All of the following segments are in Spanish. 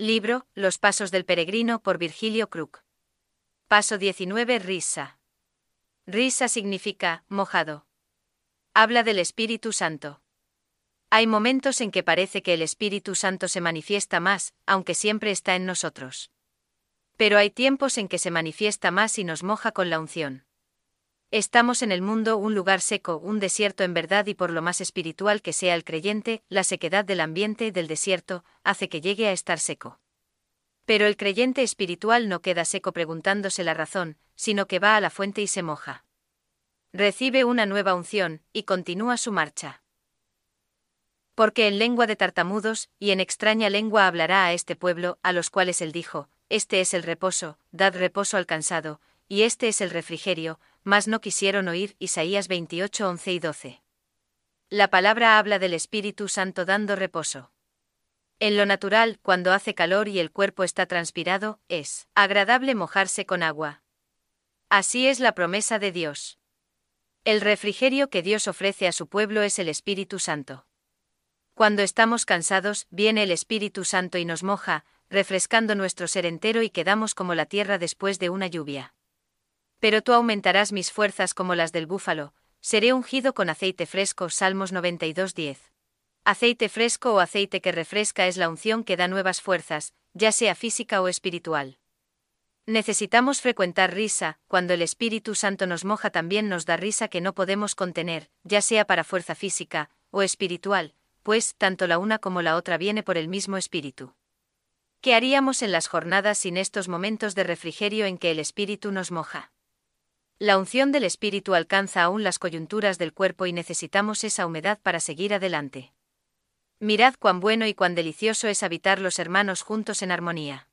Libro, Los Pasos del Peregrino por Virgilio Krug. Paso 19. Risa. Risa significa, mojado. Habla del Espíritu Santo. Hay momentos en que parece que el Espíritu Santo se manifiesta más, aunque siempre está en nosotros. Pero hay tiempos en que se manifiesta más y nos moja con la unción. Estamos en el mundo un lugar seco, un desierto en verdad y por lo más espiritual que sea el creyente, la sequedad del ambiente del desierto hace que llegue a estar seco. Pero el creyente espiritual no queda seco preguntándose la razón, sino que va a la fuente y se moja. Recibe una nueva unción, y continúa su marcha. Porque en lengua de tartamudos, y en extraña lengua hablará a este pueblo, a los cuales él dijo, Este es el reposo, dad reposo al cansado, y este es el refrigerio, mas no quisieron oír Isaías 28, 11 y 12. La palabra habla del Espíritu Santo dando reposo. En lo natural, cuando hace calor y el cuerpo está transpirado, es agradable mojarse con agua. Así es la promesa de Dios. El refrigerio que Dios ofrece a su pueblo es el Espíritu Santo. Cuando estamos cansados, viene el Espíritu Santo y nos moja, refrescando nuestro ser entero y quedamos como la tierra después de una lluvia. Pero tú aumentarás mis fuerzas como las del búfalo, seré ungido con aceite fresco. Salmos 92.10. Aceite fresco o aceite que refresca es la unción que da nuevas fuerzas, ya sea física o espiritual. Necesitamos frecuentar risa, cuando el Espíritu Santo nos moja también nos da risa que no podemos contener, ya sea para fuerza física o espiritual, pues tanto la una como la otra viene por el mismo Espíritu. ¿Qué haríamos en las jornadas sin estos momentos de refrigerio en que el Espíritu nos moja? La unción del Espíritu alcanza aún las coyunturas del cuerpo y necesitamos esa humedad para seguir adelante. Mirad cuán bueno y cuán delicioso es habitar los hermanos juntos en armonía.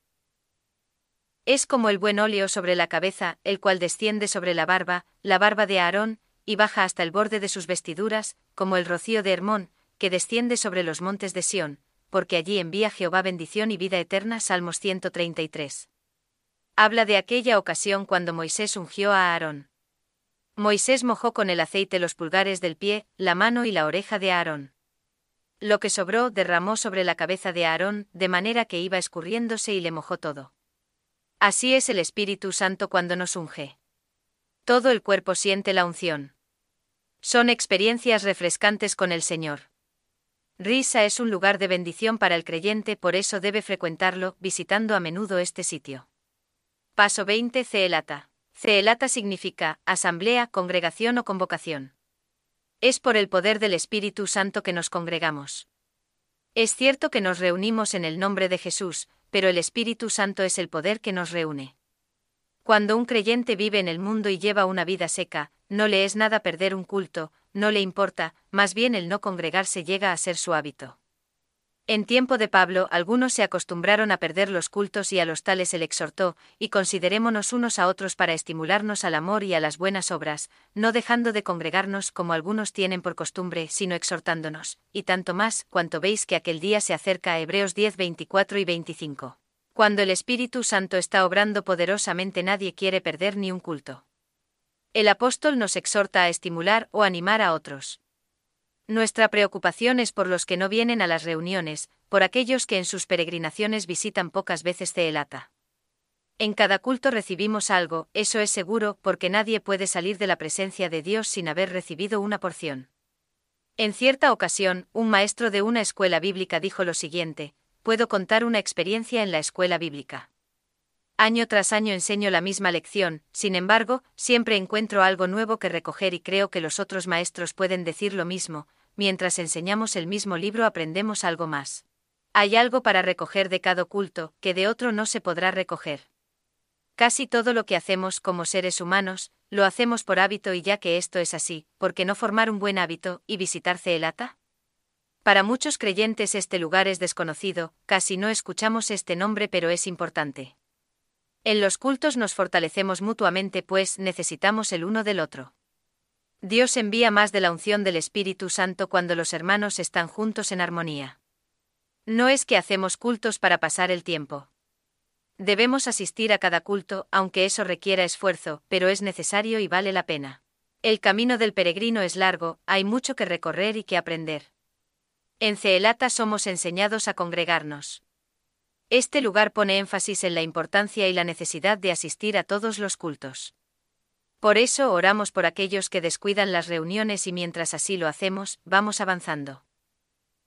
Es como el buen óleo sobre la cabeza, el cual desciende sobre la barba, la barba de Aarón, y baja hasta el borde de sus vestiduras, como el rocío de Hermón, que desciende sobre los montes de Sión, porque allí envía Jehová bendición y vida eterna. Salmos 133 habla de aquella ocasión cuando Moisés ungió a Aarón. Moisés mojó con el aceite los pulgares del pie, la mano y la oreja de Aarón. Lo que sobró derramó sobre la cabeza de Aarón, de manera que iba escurriéndose y le mojó todo. Así es el Espíritu Santo cuando nos unge. Todo el cuerpo siente la unción. Son experiencias refrescantes con el Señor. Risa es un lugar de bendición para el creyente, por eso debe frecuentarlo, visitando a menudo este sitio. Paso 20. Ceelata. Ceelata significa asamblea, congregación o convocación. Es por el poder del Espíritu Santo que nos congregamos. Es cierto que nos reunimos en el nombre de Jesús, pero el Espíritu Santo es el poder que nos reúne. Cuando un creyente vive en el mundo y lleva una vida seca, no le es nada perder un culto, no le importa, más bien el no congregarse llega a ser su hábito. En tiempo de Pablo, algunos se acostumbraron a perder los cultos y a los tales él exhortó, y considerémonos unos a otros para estimularnos al amor y a las buenas obras, no dejando de congregarnos como algunos tienen por costumbre, sino exhortándonos, y tanto más, cuanto veis que aquel día se acerca a Hebreos 10, 24 y 25. Cuando el Espíritu Santo está obrando poderosamente nadie quiere perder ni un culto. El apóstol nos exhorta a estimular o animar a otros. Nuestra preocupación es por los que no vienen a las reuniones, por aquellos que en sus peregrinaciones visitan pocas veces Ceelata. En cada culto recibimos algo, eso es seguro, porque nadie puede salir de la presencia de Dios sin haber recibido una porción. En cierta ocasión, un maestro de una escuela bíblica dijo lo siguiente, puedo contar una experiencia en la escuela bíblica. Año tras año enseño la misma lección, sin embargo, siempre encuentro algo nuevo que recoger y creo que los otros maestros pueden decir lo mismo, mientras enseñamos el mismo libro aprendemos algo más. Hay algo para recoger de cada culto, que de otro no se podrá recoger. Casi todo lo que hacemos como seres humanos, lo hacemos por hábito y ya que esto es así, ¿por qué no formar un buen hábito y visitar Ceelata? Para muchos creyentes este lugar es desconocido, casi no escuchamos este nombre pero es importante. En los cultos nos fortalecemos mutuamente pues necesitamos el uno del otro. Dios envía más de la unción del Espíritu Santo cuando los hermanos están juntos en armonía. No es que hacemos cultos para pasar el tiempo. Debemos asistir a cada culto, aunque eso requiera esfuerzo, pero es necesario y vale la pena. El camino del peregrino es largo, hay mucho que recorrer y que aprender. En Ceelata somos enseñados a congregarnos. Este lugar pone énfasis en la importancia y la necesidad de asistir a todos los cultos. Por eso oramos por aquellos que descuidan las reuniones y mientras así lo hacemos, vamos avanzando.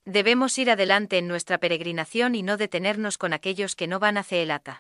Debemos ir adelante en nuestra peregrinación y no detenernos con aquellos que no van a Ceelata.